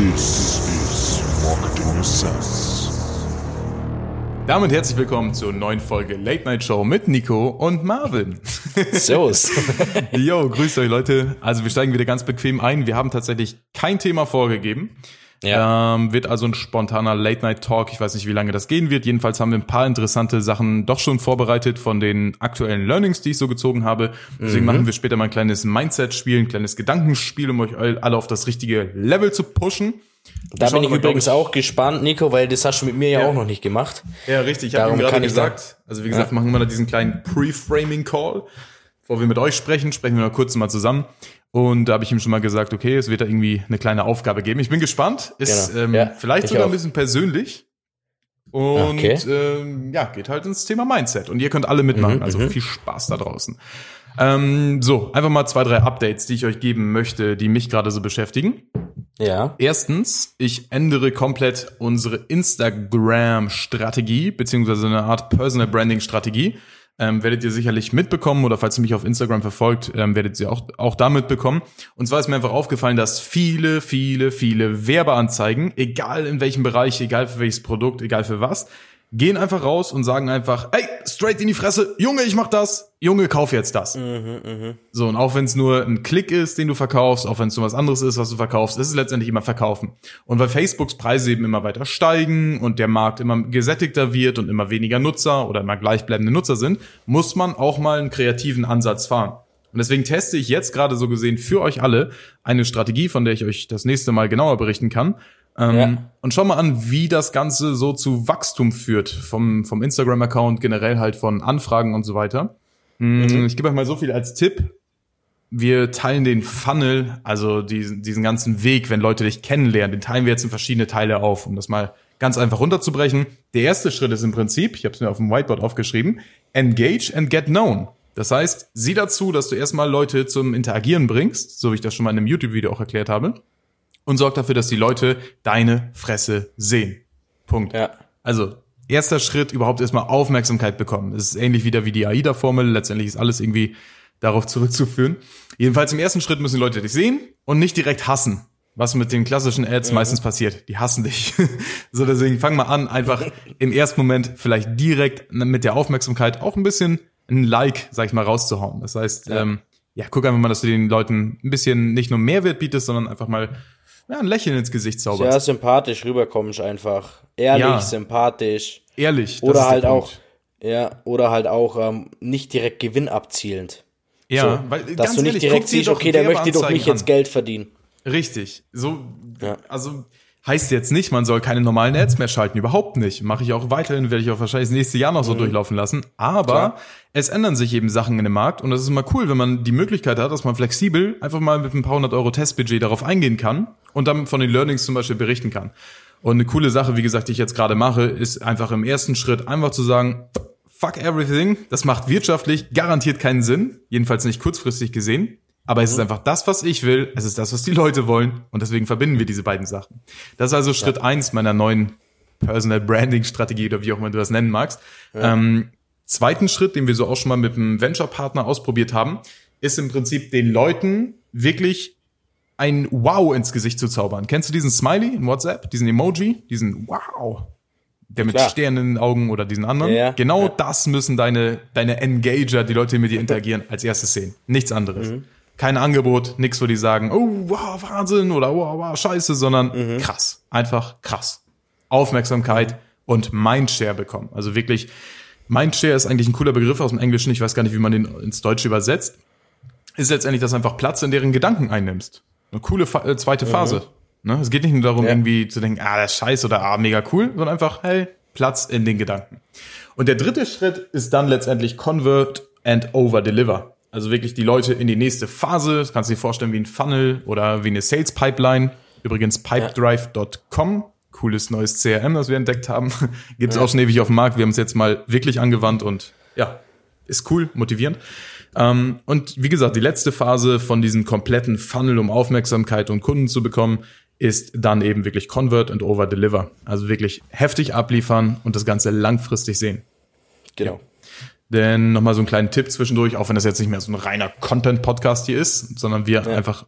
This is Marketing Sense. Damit herzlich willkommen zur neuen Folge Late Night Show mit Nico und Marvin. Servus. Yo, grüßt euch Leute. Also wir steigen wieder ganz bequem ein. Wir haben tatsächlich kein Thema vorgegeben. Ja. Ähm, wird also ein spontaner Late Night Talk. Ich weiß nicht, wie lange das gehen wird. Jedenfalls haben wir ein paar interessante Sachen doch schon vorbereitet von den aktuellen Learnings, die ich so gezogen habe. Deswegen machen wir später mal ein kleines Mindset-Spiel, ein kleines Gedankenspiel, um euch alle auf das richtige Level zu pushen. Da bin ich übrigens auch gespannt, Nico, weil das hast du mit mir ja, Ja. auch noch nicht gemacht. Ja, richtig. Ich habe gerade kann ich da- gesagt, also wie gesagt, machen wir noch diesen kleinen Pre-Framing-Call. Bevor wir mit euch sprechen, sprechen wir noch kurz mal zusammen. Und da habe ich ihm schon mal gesagt, okay, es wird da irgendwie eine kleine Aufgabe geben. Ich bin gespannt. Ist Genau. ähm, Ja, vielleicht ich sogar ein auch. bisschen persönlich. Und Okay. ähm, ja, geht halt ins Thema Mindset. Und ihr könnt alle mitmachen. Mhm, also viel Spaß da draußen. Ähm, so, einfach mal zwei, drei Updates, die ich euch geben möchte, die mich gerade so beschäftigen. Ja. Erstens, ich ändere komplett unsere Instagram-Strategie, beziehungsweise eine Art Personal Branding-Strategie. Ähm, werdet ihr sicherlich mitbekommen oder falls ihr mich auf Instagram verfolgt, ähm, werdet ihr auch, auch da mitbekommen. Und zwar ist mir einfach aufgefallen, dass viele, viele, viele Werbeanzeigen, egal in welchem Bereich, egal für welches Produkt, egal für was, gehen einfach raus und sagen einfach, ey, straight in die Fresse, Junge, ich mach das, Junge, kauf jetzt das. So, und auch wenn es nur ein Klick ist, den du verkaufst, auch wenn es nur was anderes ist, was du verkaufst, ist es letztendlich immer verkaufen. Und weil Facebooks Preise eben immer weiter steigen und der Markt immer gesättigter wird und immer weniger Nutzer oder immer gleichbleibende Nutzer sind, muss man auch mal einen kreativen Ansatz fahren. Und deswegen teste ich jetzt gerade so gesehen für euch alle eine Strategie, von der ich euch das nächste Mal genauer berichten kann. Ähm, Ja. Und schau mal an, wie das Ganze so zu Wachstum führt vom, vom Instagram-Account, generell halt von Anfragen und so weiter. Mm, Ich gebe euch mal so viel als Tipp. Wir teilen den Funnel, also diesen, diesen ganzen Weg, wenn Leute dich kennenlernen, den teilen wir jetzt in verschiedene Teile auf, um das mal ganz einfach runterzubrechen. Der erste Schritt ist im Prinzip, ich habe es mir auf dem Whiteboard aufgeschrieben, engage and get known. Das heißt, sieh dazu, dass du erstmal Leute zum Interagieren bringst, so wie ich das schon mal in einem YouTube-Video auch erklärt habe, und sorg dafür, dass die Leute deine Fresse sehen. Punkt. Ja. Also, erster Schritt, überhaupt erstmal Aufmerksamkeit bekommen. Es ist ähnlich wieder wie die AIDA-Formel. Letztendlich ist alles irgendwie darauf zurückzuführen. Jedenfalls im ersten Schritt müssen die Leute dich sehen und nicht direkt hassen. Was mit den klassischen Ads meistens passiert. Die hassen dich. so, deswegen fang mal an, einfach im ersten Moment vielleicht direkt mit der Aufmerksamkeit auch ein bisschen ein Like, sag ich mal, rauszuhauen. Das heißt, ja, ähm, ja guck einfach mal, dass du den Leuten ein bisschen nicht nur Mehrwert bietest, sondern einfach mal ja, ein Lächeln ins Gesicht zauberst. Sehr sympathisch rüberkommst einfach. Ehrlich, Ja. sympathisch. Ehrlich. das Oder halt auch, ja, oder halt auch ähm, nicht direkt Gewinn abzielend. Ja, so, weil dass ganz du nicht ehrlich, direkt siehst, okay, der möchte doch nicht jetzt. Geld verdienen. Richtig. So, Ja. also heißt jetzt nicht, man soll keine normalen Ads mehr schalten, überhaupt nicht. Mache ich auch weiterhin, werde ich auch wahrscheinlich das nächste Jahr noch so durchlaufen lassen. Aber Mhm. Klar. es ändern sich eben Sachen in dem Markt und das ist immer cool, wenn man die Möglichkeit hat, dass man flexibel einfach mal mit ein paar hundert Euro Testbudget darauf eingehen kann und dann von den Learnings zum Beispiel berichten kann. Und eine coole Sache, wie gesagt, die ich jetzt gerade mache, ist einfach im ersten Schritt einfach zu sagen, fuck everything, das macht wirtschaftlich garantiert keinen Sinn, jedenfalls nicht kurzfristig gesehen. Aber es ist einfach das, was ich will, es ist das, was die Leute wollen und deswegen verbinden wir diese beiden Sachen. Das ist also Schritt eins meiner neuen Personal Branding Strategie oder wie auch immer du das nennen magst. Ähm, zweiten Schritt, den wir so auch schon mal mit einem Venture-Partner ausprobiert haben, ist im Prinzip den Leuten wirklich ein Wow ins Gesicht zu zaubern. Kennst du diesen Smiley in WhatsApp, diesen Emoji, diesen Wow? Der mit Klar. Sternen in den Augen oder diesen anderen. Ja, ja. genau Ja. das müssen deine, deine Engager, die Leute, die mit dir interagieren, als erstes sehen. Nichts anderes. Mhm. Kein Angebot, nix, wo die sagen, oh, wow, Wahnsinn oder wow, wow, scheiße, sondern Mhm. krass. Einfach krass. Aufmerksamkeit und Mindshare bekommen. Also wirklich, Mindshare ist eigentlich ein cooler Begriff aus dem Englischen. Ich weiß gar nicht, wie man den ins Deutsche übersetzt. Ist letztendlich, dass du einfach Platz in deren Gedanken einnimmst. Eine coole äh, zweite Phase. Ne? Es geht nicht nur darum, Ja. irgendwie zu denken, ah, das ist scheiße oder ah, mega cool, sondern einfach, hey, Platz in den Gedanken. Und der dritte Schritt ist dann letztendlich Convert and Over Deliver. Also wirklich die Leute in die nächste Phase. Das kannst du dir vorstellen wie ein Funnel oder wie eine Sales Pipeline. Übrigens pipedrive.com. Cooles neues CRM, das wir entdeckt haben. Gibt es auch schon ewig auf dem Markt. Wir haben es jetzt mal wirklich angewandt und ja, ist cool, motivierend. Ähm, und wie gesagt, die letzte Phase von diesem kompletten Funnel, um Aufmerksamkeit und Kunden zu bekommen, ist dann eben wirklich Convert and Over Deliver. Also wirklich heftig abliefern und das Ganze langfristig sehen. Genau. Denn nochmal so einen kleinen Tipp zwischendurch, auch wenn das jetzt nicht mehr so ein reiner Content-Podcast hier ist, sondern wir einfach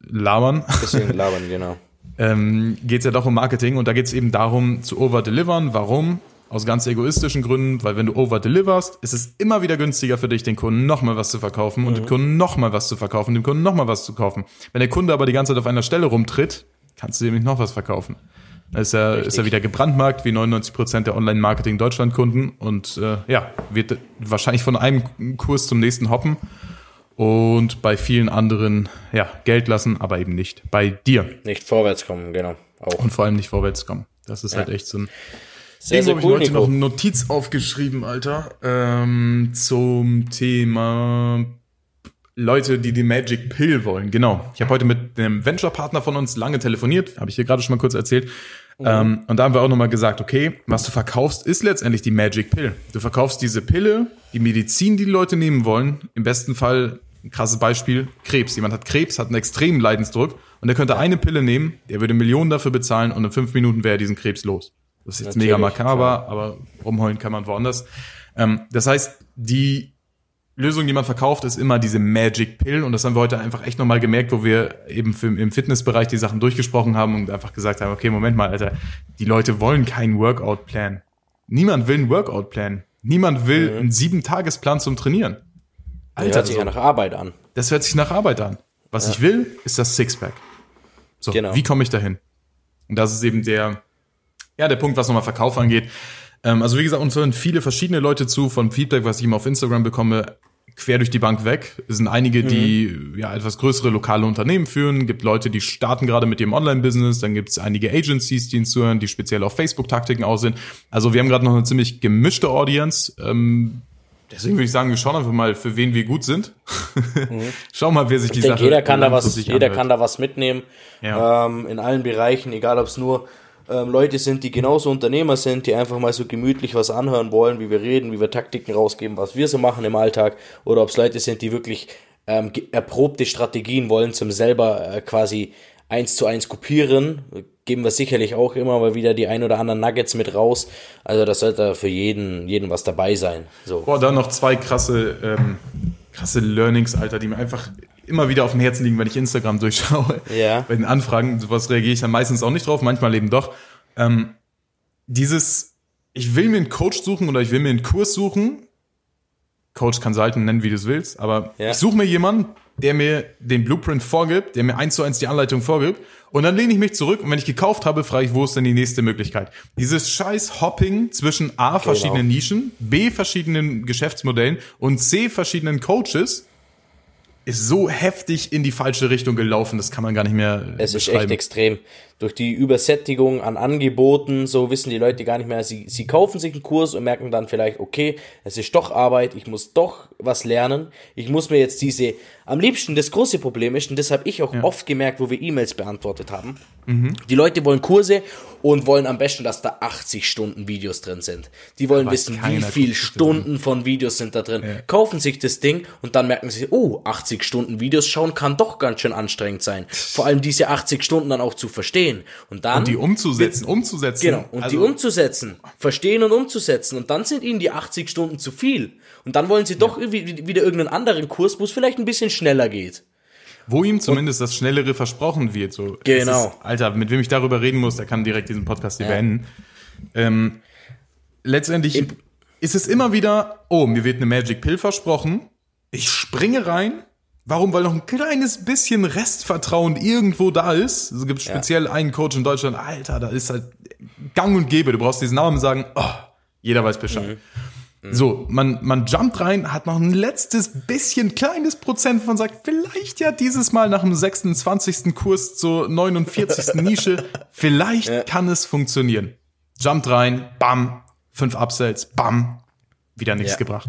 labern. Bisschen labern, genau. ähm, geht es ja doch um Marketing und da geht es eben darum zu overdelivern. Warum? Aus ganz egoistischen Gründen, weil wenn du overdeliverst, ist es immer wieder günstiger für dich, den Kunden nochmal was zu verkaufen und dem Kunden nochmal was zu verkaufen, dem Kunden nochmal was zu kaufen. Wenn der Kunde aber die ganze Zeit auf einer Stelle rumtritt, kannst du ihm nicht noch was verkaufen. Ist er, ist er wieder gebrandmarkt, wie 99 Prozent der Online-Marketing-Deutschland-Kunden und äh, ja, wird wahrscheinlich von einem Kurs zum nächsten hoppen und bei vielen anderen ja, Geld lassen, aber eben nicht bei dir Nicht vorwärts kommen, genau. Auch. und vor allem nicht vorwärts kommen. Das ist halt echt so ein Sehr, sehr Irgendwo cool, habe ich heute noch Nico. eine Notiz aufgeschrieben, Alter, ähm, zum Thema Leute, die die Magic Pill wollen. Genau. Ich habe heute mit einem Venture-Partner von uns lange telefoniert, habe ich dir gerade schon mal kurz erzählt. Ähm, und da haben wir auch nochmal gesagt, okay, was du verkaufst, ist letztendlich die Magic Pill. Du verkaufst diese Pille, die Medizin, die die Leute nehmen wollen. Im besten Fall, ein krasses Beispiel, Krebs. Jemand hat Krebs, hat einen extremen Leidensdruck und der könnte eine Pille nehmen, der würde Millionen dafür bezahlen und in fünf Minuten wäre er diesen Krebs los. Das ist jetzt Natürlich, mega makaber, aber rumheulen kann man woanders. Ähm, das heißt, die Lösung, die man verkauft, ist immer diese Magic Pill. Und das haben wir heute einfach echt nochmal gemerkt, wo wir eben für, im Fitnessbereich die Sachen durchgesprochen haben und einfach gesagt haben, okay, Moment mal, Alter, die Leute wollen keinen Workout-Plan. Niemand will einen Workout-Plan. Niemand will einen Sieben-Tagesplan zum Trainieren. Alter, hört sich ja nach Arbeit an. Das hört sich nach Arbeit an. Was ich will, ist das Sixpack. So, Genau. wie komme ich dahin? Und das ist eben der, ja, der Punkt, was nochmal Verkauf angeht. Ähm, also wie gesagt, uns hören viele verschiedene Leute zu von Feedback, was ich immer auf Instagram bekomme, quer durch die Bank weg. Es sind einige, die ja etwas größere lokale Unternehmen führen. Gibt Leute, die starten gerade mit ihrem Online-Business. Dann gibt es einige Agencies, die uns zuhören, die speziell auf Facebook-Taktiken aus sind. Also wir haben gerade noch eine ziemlich gemischte Audience. Ähm, deswegen würde ich sagen, wir schauen einfach mal, für wen wir gut sind. Schau mal, wer sich die Ich denke, Sache jeder kann da was, jeder anhört. kann da was mitnehmen. Ja. Ähm, in allen Bereichen, egal ob es nur ähm, Leute sind, die genauso Unternehmer sind, die einfach mal so gemütlich was anhören wollen, wie wir reden, wie wir Taktiken rausgeben, was wir so machen im Alltag, oder ob es Leute sind, die wirklich ähm, erprobte Strategien wollen, zum selber äh, quasi eins zu eins kopieren. Geben wir sicherlich auch immer mal wieder die ein oder anderen Nuggets mit raus. Also das sollte für jeden, jeden was dabei sein. So. Boah, da noch zwei krasse, ähm, krasse Learnings, Alter, die mir einfach immer wieder auf dem Herzen liegen, wenn ich Instagram durchschaue. Ja. Bei den Anfragen, sowas reagiere ich dann meistens auch nicht drauf, manchmal eben doch. Ähm, dieses, ich will mir einen Coach suchen oder ich will mir einen Kurs suchen, Coach Consultant nennen, wie du es willst, aber Ja. ich suche mir jemanden, der mir den Blueprint vorgibt, der mir eins zu eins die Anleitung vorgibt und dann lehne ich mich zurück und wenn ich gekauft habe, frage ich, wo ist denn die nächste Möglichkeit? Dieses scheiß Hopping zwischen A, verschiedenen Nischen, B, verschiedenen Geschäftsmodellen und C, verschiedenen Coaches ist so heftig in die falsche Richtung gelaufen, das kann man gar nicht mehr Es ist echt extrem. Durch die Übersättigung an Angeboten, so wissen die Leute gar nicht mehr. Sie, sie kaufen sich einen Kurs und merken dann vielleicht, okay, es ist doch Arbeit, ich muss doch was lernen. Ich muss mir jetzt diese, am liebsten das große Problem ist, und das habe ich auch oft gemerkt, wo wir E-Mails beantwortet haben. Mhm. Die Leute wollen Kurse und wollen am besten, dass da 80 Stunden Videos drin sind. Die wollen Aber wissen, wie keiner viel guckt sich das Stunden von Videos sind da drin. Kaufen sich das Ding und dann merken sie, oh, 80 Stunden Videos schauen kann doch ganz schön anstrengend sein. Vor allem diese 80 Stunden dann auch zu verstehen. Und dann. Und die umzusetzen, umzusetzen. Genau, und die Also, umzusetzen. Verstehen und umzusetzen. Und dann sind ihnen die 80 Stunden zu viel. Und dann wollen sie doch irgendwie wieder irgendeinen anderen Kurs, wo es vielleicht ein bisschen schneller geht. Wo ihm zumindest das Schnellere versprochen wird. So, Genau. Ist, Alter, mit wem ich darüber reden muss, der kann direkt diesen Podcast hier beenden. Ähm, letztendlich ist es immer wieder, oh, mir wird eine Magic Pill versprochen. Ich springe rein. Warum? Weil noch ein kleines bisschen Restvertrauen irgendwo da ist. Es gibt speziell einen Coach in Deutschland, Alter, da ist halt gang und gäbe. Du brauchst diesen Namen sagen, oh, jeder weiß Bescheid. So, man, man jumpt rein, hat noch ein letztes bisschen kleines Prozent von sagt, vielleicht ja dieses Mal nach dem 26. Kurs zur 49. Nische, vielleicht kann es funktionieren. Jumpt rein, bam, fünf Upsells, bam, wieder nichts Ja. gebracht.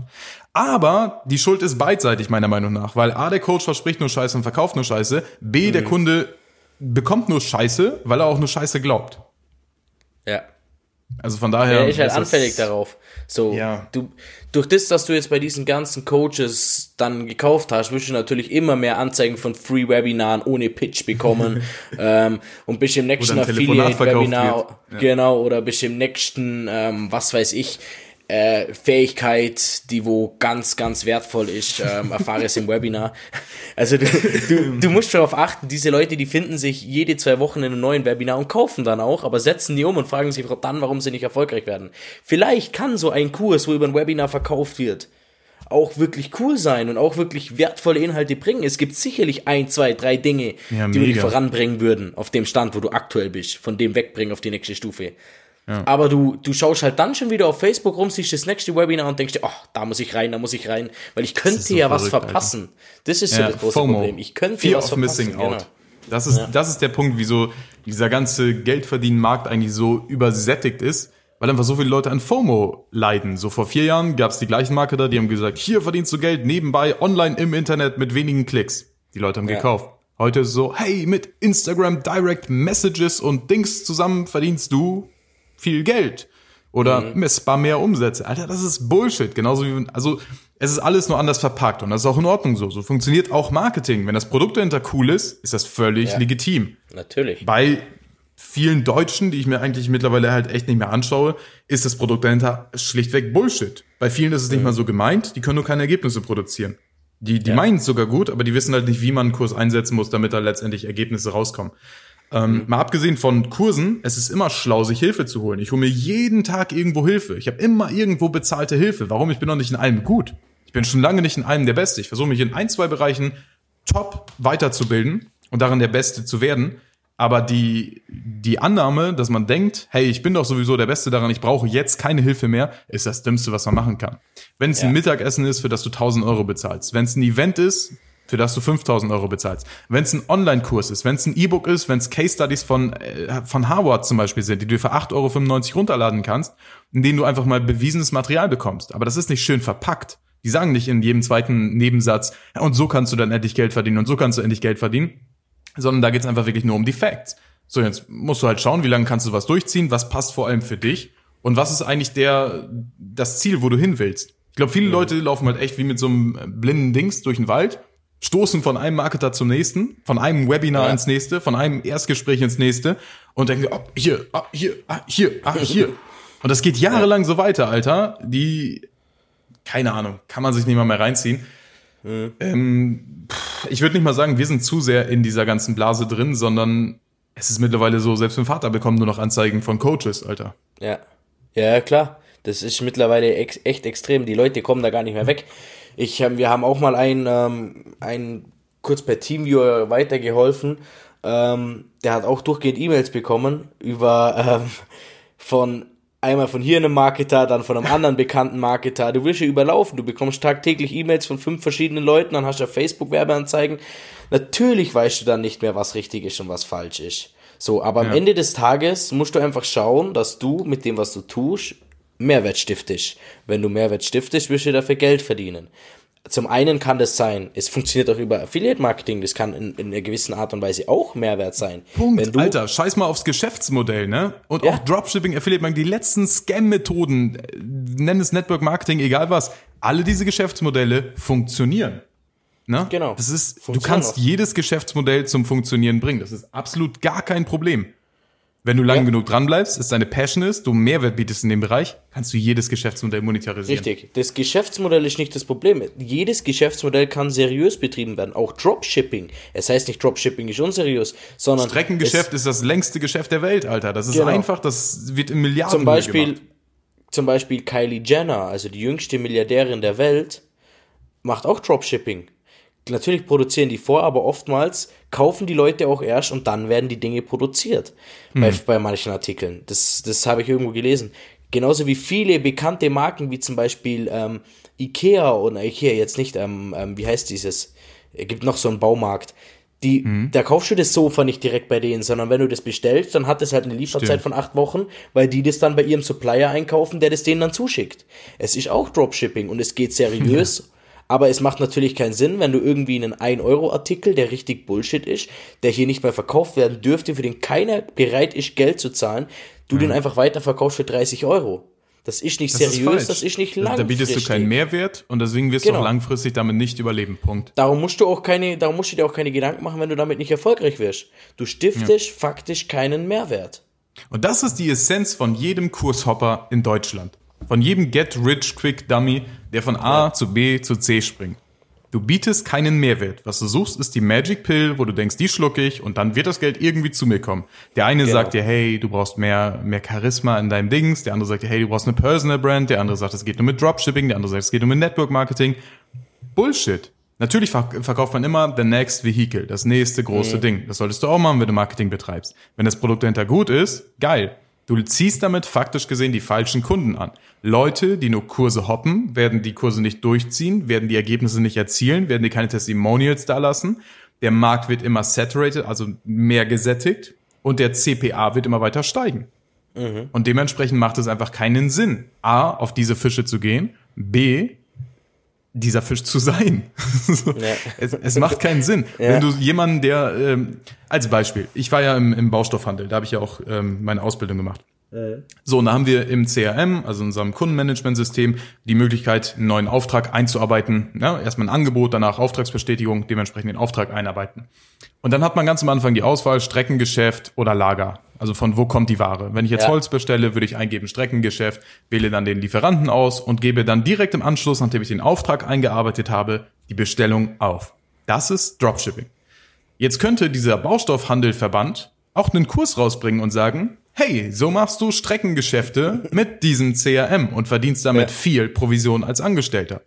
Aber die Schuld ist beidseitig meiner Meinung nach, weil A, der Coach verspricht nur Scheiße und verkauft nur Scheiße, B, der Kunde bekommt nur Scheiße, weil er auch nur Scheiße glaubt. Ja. Also von daher. Er ist halt es anfällig darauf. So, Ja. du, durch das, dass du jetzt bei diesen ganzen Coaches dann gekauft hast, wirst du natürlich immer mehr Anzeigen von Free-Webinaren ohne Pitch bekommen. ähm, und bist im nächsten Affiliate-Webinar, wird. Ja. genau, oder bist im nächsten, ähm, was weiß ich, äh, Fähigkeit, die wo ganz, ganz wertvoll ist, ähm, erfahre es im Webinar. Also du, du, du musst darauf achten, diese Leute, die finden sich jede zwei Wochen in einem neuen Webinar und kaufen dann auch, aber setzen die um und fragen sich dann, warum sie nicht erfolgreich werden. Vielleicht kann so ein Kurs, wo über ein Webinar verkauft wird, auch wirklich cool sein und auch wirklich wertvolle Inhalte bringen. Es gibt sicherlich ein, zwei, drei Dinge, Ja, die dich voranbringen würden auf dem Stand, wo du aktuell bist, von dem wegbringen auf die nächste Stufe. Aber du, du schaust halt dann schon wieder auf Facebook rum, siehst das nächste Webinar und denkst dir, oh, da muss ich rein, da muss ich rein, weil ich könnte so ja was verrückt, verpassen. Das ist so Ja, das große FOMO. Problem. Ich könnte Fear was of verpassen. missing genau. out. Das ist, das ist der Punkt, wieso dieser ganze Geldverdienen-Markt eigentlich so übersättigt ist, weil einfach so viele Leute an FOMO leiden. So vor vier Jahren gab es die gleichen Marketer, die haben gesagt, hier verdienst du Geld nebenbei, online im Internet mit wenigen Klicks. Die Leute haben Ja. gekauft. Heute ist es so, hey, mit Instagram Direct Messages und Dings zusammen verdienst du viel Geld. Oder Mhm. messbar mehr Umsätze. Alter, das ist Bullshit. Genauso wie, also, es ist alles nur anders verpackt und das ist auch in Ordnung so. So funktioniert auch Marketing. Wenn das Produkt dahinter cool ist, ist das völlig Ja. legitim. Natürlich. Bei vielen Deutschen, die ich mir eigentlich mittlerweile halt echt nicht mehr anschaue, ist das Produkt dahinter schlichtweg Bullshit. Bei vielen ist es nicht mal so gemeint, die können nur keine Ergebnisse produzieren. Die, die meinen es sogar gut, aber die wissen halt nicht, wie man einen Kurs einsetzen muss, damit da letztendlich Ergebnisse rauskommen. Ähm, Mal abgesehen von Kursen, es ist immer schlau, sich Hilfe zu holen. Ich hole mir jeden Tag irgendwo Hilfe. Ich habe immer irgendwo bezahlte Hilfe. Warum? Ich bin noch nicht in allem gut. Ich bin schon lange nicht in allem der Beste. Ich versuche mich in ein, zwei Bereichen top weiterzubilden und darin der Beste zu werden. Aber die, die Annahme, dass man denkt, hey, ich bin doch sowieso der Beste daran, ich brauche jetzt keine Hilfe mehr, ist das Dümmste, was man machen kann. Wenn es Ja. ein Mittagessen ist, für das du 1000 Euro bezahlst, wenn es ein Event ist, für das du 5000 Euro bezahlst, wenn es ein Online-Kurs ist, wenn es ein E-Book ist, wenn es Case Studies von, äh, von Harvard zum Beispiel sind, die du für 8,95 Euro runterladen kannst, in denen du einfach mal bewiesenes Material bekommst. Aber das ist nicht schön verpackt. Die sagen nicht in jedem zweiten Nebensatz, "Ja, und so kannst du dann endlich Geld verdienen und so kannst du endlich Geld verdienen sondern da geht's einfach wirklich nur um die Facts. So, jetzt musst du halt schauen, wie lange kannst du was durchziehen, was passt vor allem für dich und was ist eigentlich der, das Ziel, wo du hin willst. Ich glaube, viele Leute laufen halt echt wie mit so einem blinden Dings durch den Wald, stoßen von einem Marketer zum nächsten, von einem Webinar Ja. ins nächste, von einem Erstgespräch ins nächste und denken, oh, hier, ah, hier, ah, hier, ah, hier. Und das geht jahrelang so weiter, Alter. Die, keine Ahnung, kann man sich nicht mal mehr reinziehen. Ähm, pff, ich würde nicht mal sagen, wir sind zu sehr in dieser ganzen Blase drin, sondern es ist mittlerweile so, selbst mein Vater bekommt nur noch Anzeigen von Coaches, Alter. Ja. Ja, klar. Das ist mittlerweile ex echt extrem. Die Leute kommen da gar nicht mehr weg. Ich, ähm, wir haben auch mal einen, ähm, einen kurz per Teamviewer weitergeholfen. Ähm, der hat auch durchgehend E-Mails bekommen über ähm, von einmal von hier einem Marketer, dann von einem anderen bekannten Marketer. Du wirst ja überlaufen. Du bekommst tagtäglich E-Mails von fünf verschiedenen Leuten, dann hast du auf Facebook Werbeanzeigen. Natürlich weißt du dann nicht mehr, was richtig ist und was falsch ist. So, aber am Ja. Ende des Tages musst du einfach schauen, dass du mit dem, was du tust, Mehrwert stiftest. Wenn du Mehrwert stiftest, wirst du dafür Geld verdienen. Zum einen kann das sein, es funktioniert auch über Affiliate Marketing, das kann in, in einer gewissen Art und Weise auch Mehrwert sein. Punkt, Alter, scheiß mal aufs Geschäftsmodell, ne? Und Ja. auch Dropshipping, Affiliate Marketing, die letzten Scam-Methoden, äh, nenn es Network Marketing, egal was, alle diese Geschäftsmodelle funktionieren. Ne? Genau. Das ist, du kannst auch. jedes Geschäftsmodell zum Funktionieren bringen. Das ist absolut gar kein Problem. Wenn du lang Ja. genug dran bleibst, es deine Passion ist, du Mehrwert bietest in dem Bereich, kannst du jedes Geschäftsmodell monetarisieren. Richtig. Das Geschäftsmodell ist nicht das Problem. Jedes Geschäftsmodell kann seriös betrieben werden. Auch Dropshipping. Es heißt nicht Dropshipping ist unseriös, sondern Streckengeschäft ist das längste Geschäft der Welt, Alter. Das ist Genau. einfach, das wird in Milliarden zum Beispiel, gemacht. zum Beispiel Kylie Jenner, also die jüngste Milliardärin der Welt, macht auch Dropshipping. Natürlich produzieren die vor, aber oftmals kaufen die Leute auch erst und dann werden die Dinge produziert bei, bei manchen Artikeln. Das, das habe ich irgendwo gelesen. Genauso wie viele bekannte Marken, wie zum Beispiel ähm, Ikea oder Ikea jetzt nicht, ähm, ähm, wie heißt dieses? Es gibt noch so einen Baumarkt. Die, Da kaufst du das Sofa nicht direkt bei denen, sondern wenn du das bestellst, dann hat es halt eine Lieferzeit Stimmt. von acht Wochen, weil die das dann bei ihrem Supplier einkaufen, der das denen dann zuschickt. Es ist auch Dropshipping und es geht seriös, aber es macht natürlich keinen Sinn, wenn du irgendwie einen 1-Euro-Artikel, der richtig Bullshit ist, der hier nicht mehr verkauft werden dürfte, für den keiner bereit ist, Geld zu zahlen, du den einfach weiterverkaufst für 30 Euro. Das ist nicht Das ist seriös, falsch. das ist nicht langfristig. Da bietest du keinen Mehrwert und deswegen wirst du Genau. auch langfristig damit nicht überleben. Punkt. Darum musst du auch keine, darum musst du dir auch keine Gedanken machen, wenn du damit nicht erfolgreich wirst. Du stiftest faktisch keinen Mehrwert. Und das ist die Essenz von jedem Kurshopper in Deutschland. Von jedem Get-Rich-Quick-Dummy, der von A Ja. zu B zu C springt. Du bietest keinen Mehrwert. Was du suchst, ist die Magic Pill, wo du denkst, die schluck ich und dann wird das Geld irgendwie zu mir kommen. Der eine Genau. sagt dir, hey, du brauchst mehr, mehr Charisma in deinem Dings. Der andere sagt dir, hey, du brauchst eine Personal Brand. Der andere sagt, es geht nur mit Dropshipping. Der andere sagt, es geht nur mit Network Marketing. Bullshit. Natürlich verk- verkauft man immer the next vehicle, das nächste große Ding. Das solltest du auch machen, wenn du Marketing betreibst. Wenn das Produkt dahinter gut ist, geil. Du ziehst damit faktisch gesehen die falschen Kunden an. Leute, die nur Kurse hoppen, werden die Kurse nicht durchziehen, werden die Ergebnisse nicht erzielen, werden dir keine Testimonials da lassen. Der Markt wird immer saturated, also mehr gesättigt und der CPA wird immer weiter steigen. Und dementsprechend macht es einfach keinen Sinn, A, auf diese Fische zu gehen, B, dieser Fisch zu sein. so. Ja. es, es macht keinen Sinn. Wenn du jemanden, der, ähm, als Beispiel, ich war ja im, im Baustoffhandel, da habe ich ja auch ähm, meine Ausbildung gemacht. So, und da haben wir im CRM, also in unserem Kundenmanagementsystem, die Möglichkeit, einen neuen Auftrag einzuarbeiten. Ja, erstmal ein Angebot, danach Auftragsbestätigung, dementsprechend den Auftrag einarbeiten. Und dann hat man ganz am Anfang die Auswahl Streckengeschäft oder Lager. Also von wo kommt die Ware? Wenn ich jetzt Ja. Holz bestelle, würde ich eingeben Streckengeschäft, wähle dann den Lieferanten aus und gebe dann direkt im Anschluss, nachdem ich den Auftrag eingearbeitet habe, die Bestellung auf. Das ist Dropshipping. Jetzt könnte dieser Baustoffhandelverband auch einen Kurs rausbringen und sagen, hey, so machst du Streckengeschäfte mit diesem CRM und verdienst damit Ja. viel Provision als Angestellter.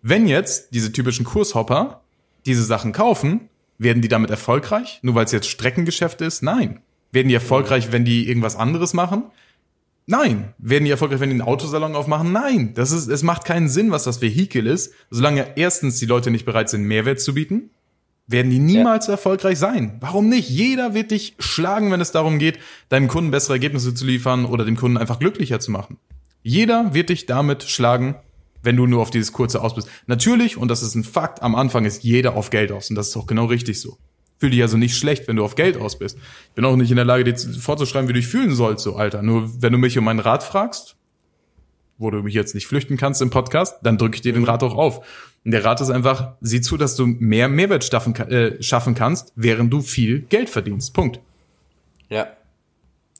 Wenn jetzt diese typischen Kurshopper diese Sachen kaufen, werden die damit erfolgreich? Nur weil es jetzt Streckengeschäft ist? Nein. Werden die erfolgreich, wenn die irgendwas anderes machen? Nein. Werden die erfolgreich, wenn die einen Autosalon aufmachen? Nein. Das ist, es macht keinen Sinn, was das Vehikel ist, solange erstens die Leute nicht bereit sind, Mehrwert zu bieten werden die niemals erfolgreich sein. Warum nicht? Jeder wird dich schlagen, wenn es darum geht, deinem Kunden bessere Ergebnisse zu liefern oder dem Kunden einfach glücklicher zu machen. Jeder wird dich damit schlagen, wenn du nur auf dieses kurze aus bist. Natürlich, und das ist ein Fakt, am Anfang ist jeder auf Geld aus und das ist auch genau richtig so. Fühl dich also nicht schlecht, wenn du auf Geld aus bist. Ich bin auch nicht in der Lage, dir zu- vorzuschreiben, wie du dich fühlen sollst, so Alter. Nur wenn du mich um meinen Rat fragst, wo du mich jetzt nicht flüchten kannst im Podcast, dann drücke ich dir den Rat auch auf. Und der Rat ist einfach, sieh zu, dass du mehr Mehrwert schaffen, äh, schaffen kannst, während du viel Geld verdienst. Punkt. Ja.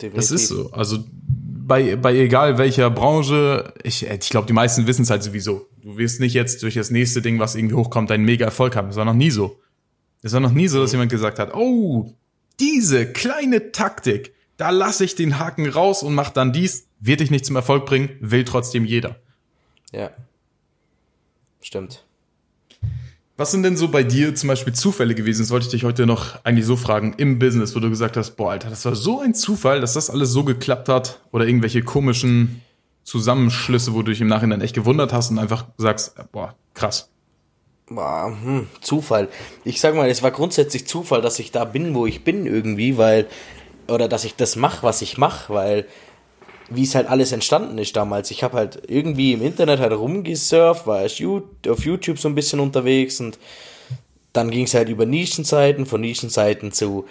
Definitiv. Das ist so. Also bei, bei egal welcher Branche, ich, ich glaube, die meisten wissen es halt sowieso. Du wirst nicht jetzt durch das nächste Ding, was irgendwie hochkommt, einen mega Erfolg haben. Das war noch nie so. Es war noch nie so, dass jemand gesagt hat, oh, diese kleine Taktik, da lasse ich den Haken raus und mach dann dies, wird dich nicht zum Erfolg bringen, will trotzdem jeder. Ja. Stimmt. Was sind denn so bei dir zum Beispiel Zufälle gewesen? Das wollte ich dich heute noch eigentlich so fragen, im Business, wo du gesagt hast, boah, Alter, das war so ein Zufall, dass das alles so geklappt hat oder irgendwelche komischen Zusammenschlüsse, wo du dich im Nachhinein echt gewundert hast und einfach sagst, boah, krass. Boah, hm, Zufall. Ich sag mal, es war grundsätzlich Zufall, dass ich da bin, wo ich bin irgendwie, weil, oder dass ich das mache, was ich mache, weil, wie es halt alles entstanden ist damals. Ich habe halt irgendwie im Internet halt rumgesurft, war auf YouTube so ein bisschen unterwegs und dann ging es halt über Nischenseiten, von Nischenseiten zu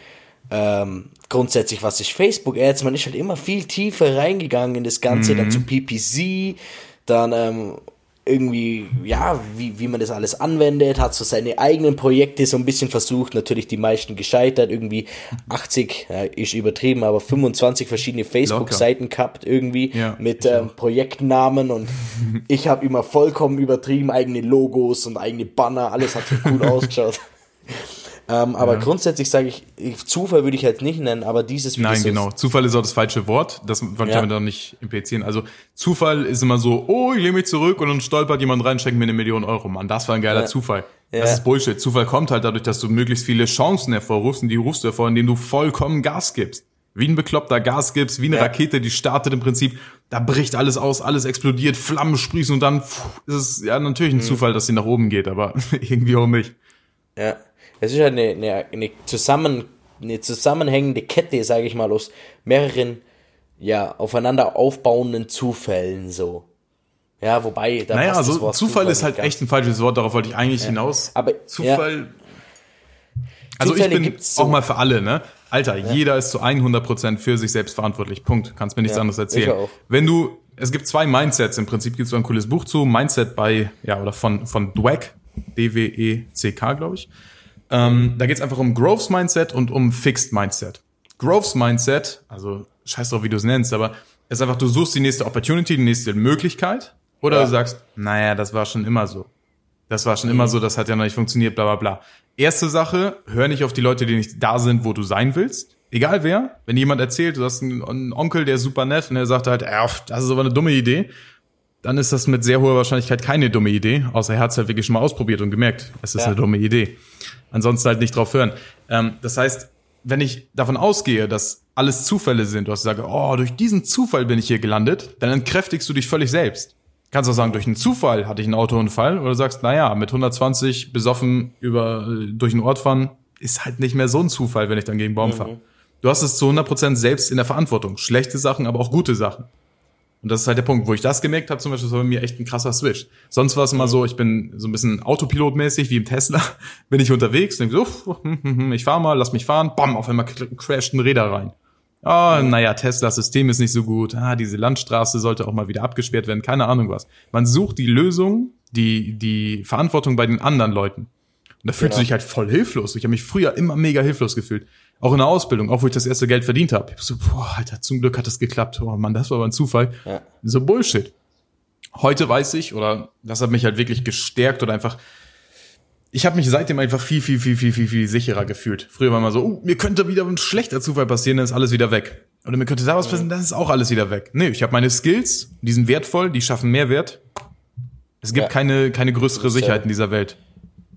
ähm, grundsätzlich, was ist Facebook-Ads, man ist halt immer viel tiefer reingegangen in das Ganze, dann zu PPC, dann ähm, irgendwie, ja, wie, wie man das alles anwendet, hat so seine eigenen Projekte so ein bisschen versucht, natürlich die meisten gescheitert, irgendwie 80, ja, ist übertrieben, aber 25 verschiedene Facebook-Seiten gehabt irgendwie Ja, mit ähm, Projektnamen und ich habe immer vollkommen übertrieben, eigene Logos und eigene Banner, alles hat so gut ausgeschaut. Ähm, aber grundsätzlich sage ich, ich, Zufall würde ich halt nicht nennen, aber dieses wie Nein, genau. Zufall ist auch das falsche Wort. Das wollte ich Ja. damit auch nicht implizieren. Also Zufall ist immer so, oh, ich lehne mich zurück und dann stolpert jemand rein, schenkt mir eine Million Euro. Mann, das war ein geiler Ja. Zufall. Ja. Das ist Bullshit. Zufall kommt halt dadurch, dass du möglichst viele Chancen hervorrufst und die rufst du hervor, indem du vollkommen Gas gibst. Wie ein Bekloppter Gas gibst, wie eine Ja. Rakete, die startet im Prinzip, da bricht alles aus, alles explodiert, Flammen sprießen und dann pff, ist es ja natürlich Mhm. ein Zufall, dass sie nach oben geht, aber irgendwie auch nicht. Ja, es ist halt eine, eine, eine, zusammen, eine zusammenhängende Kette, sage ich mal, aus mehreren, ja, aufeinander aufbauenden Zufällen so. Ja, wobei, da Naja, also Wort Zufall ist halt echt ein falsches Wort, darauf wollte ich eigentlich hinaus. Aber- Zufall. Also Zufälle ich bin so. auch mal für alle, ne? Alter, jeder ist zu 100% für sich selbst verantwortlich. Punkt. Kannst mir nichts Ja, anderes ich erzählen. auch. Wenn du, es gibt zwei Mindsets. Im Prinzip gibt es so ein cooles Buch zu. Mindset bei, ja, oder von, von Dweck. D-W-E-C-K, glaube ich. Ähm, da geht es einfach um Growth Mindset und um Fixed Mindset. Growth Mindset, also scheiß drauf, wie du es nennst, aber ist einfach, du suchst die nächste Opportunity, die nächste Möglichkeit. Oder Ja. du sagst, naja, das war schon immer so. Das war schon immer so, das hat ja noch nicht funktioniert, bla bla bla. Erste Sache, hör nicht auf die Leute, die nicht da sind, wo du sein willst. Egal wer, wenn jemand erzählt, du hast einen, Onkel, der ist super nett und der sagt halt, das ist aber eine dumme Idee, dann ist das mit sehr hoher Wahrscheinlichkeit keine dumme Idee, außer er hat es halt wirklich schon mal ausprobiert und gemerkt, es ist Ja. eine dumme Idee. Ansonsten halt nicht drauf hören. Ähm, das heißt, wenn ich davon ausgehe, dass alles Zufälle sind, du hast gesagt, oh, durch diesen Zufall bin ich hier gelandet, dann entkräftigst du dich völlig selbst. Kannst auch sagen, durch einen Zufall hatte ich einen Autounfall, oder du sagst, naja, mit 120 besoffen über, äh, durch den Ort fahren, ist halt nicht mehr so ein Zufall, wenn ich dann gegen Baum fahre. Du hast es zu 100% selbst in der Verantwortung. Schlechte Sachen, aber auch gute Sachen. Und das ist halt der Punkt, wo ich das gemerkt habe, zum Beispiel, das war bei mir echt ein krasser Switch. Sonst war es immer so, ich bin so ein bisschen Autopilotmäßig, wie im Tesla, bin ich unterwegs, denke so, hm, hm, hm, ich fahr mal, lass mich fahren, bam, auf einmal cr- crasht ein Räder rein. Ah, naja, Teslas System ist nicht so gut. Ah, diese Landstraße sollte auch mal wieder abgesperrt werden. Keine Ahnung was. Man sucht die Lösung, die, die Verantwortung bei den anderen Leuten. Und da fühlst du Genau. dich halt voll hilflos. Ich habe mich früher immer mega hilflos gefühlt. Auch in der Ausbildung, auch wo ich das erste Geld verdient habe. Ich hab so, boah, Alter, zum Glück hat das geklappt. Oh Mann, das war aber ein Zufall. Ja. So Bullshit. Heute weiß ich, oder das hat mich halt wirklich gestärkt oder einfach, ich habe mich seitdem einfach viel, viel, viel, viel, viel, viel sicherer gefühlt. Früher war mal so, oh, mir könnte wieder ein schlechter Zufall passieren, dann ist alles wieder weg. Oder mir könnte da was passieren, dann ist auch alles wieder weg. Nee, ich habe meine Skills, die sind wertvoll, die schaffen Mehrwert. Es gibt Ja. keine, keine größere. Sicherheit in dieser Welt.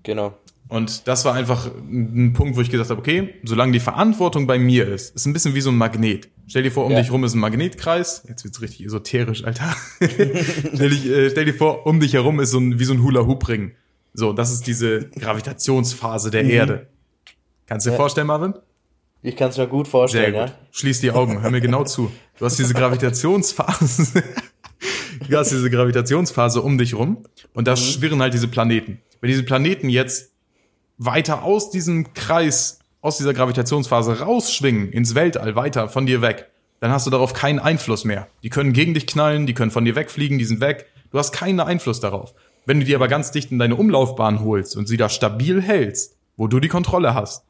Genau. Und das war einfach ein Punkt, wo ich gesagt habe, okay, solange die Verantwortung bei mir ist, ist ein bisschen wie so ein Magnet. Stell dir vor, um Ja. dich rum ist ein Magnetkreis. Jetzt wird's richtig esoterisch, Alter. stell, dich, äh, stell dir vor, um dich herum ist so ein, wie so ein Hula-Hoop-Ring. So, das ist diese Gravitationsphase der Erde. Kannst du dir Ja. vorstellen, Marvin? Ich kann es mir gut Sehr vorstellen, gut. ja. Schließ die Augen, hör mir genau zu. Du hast diese Gravitationsphase. du hast diese Gravitationsphase um dich rum und da schwirren halt diese Planeten. Wenn diese Planeten jetzt weiter aus diesem Kreis, aus dieser Gravitationsphase rausschwingen, ins Weltall, weiter von dir weg, dann hast du darauf keinen Einfluss mehr. Die können gegen dich knallen, die können von dir wegfliegen, die sind weg. Du hast keinen Einfluss darauf. Wenn du die aber ganz dicht in deine Umlaufbahn holst und sie da stabil hältst, wo du die Kontrolle hast,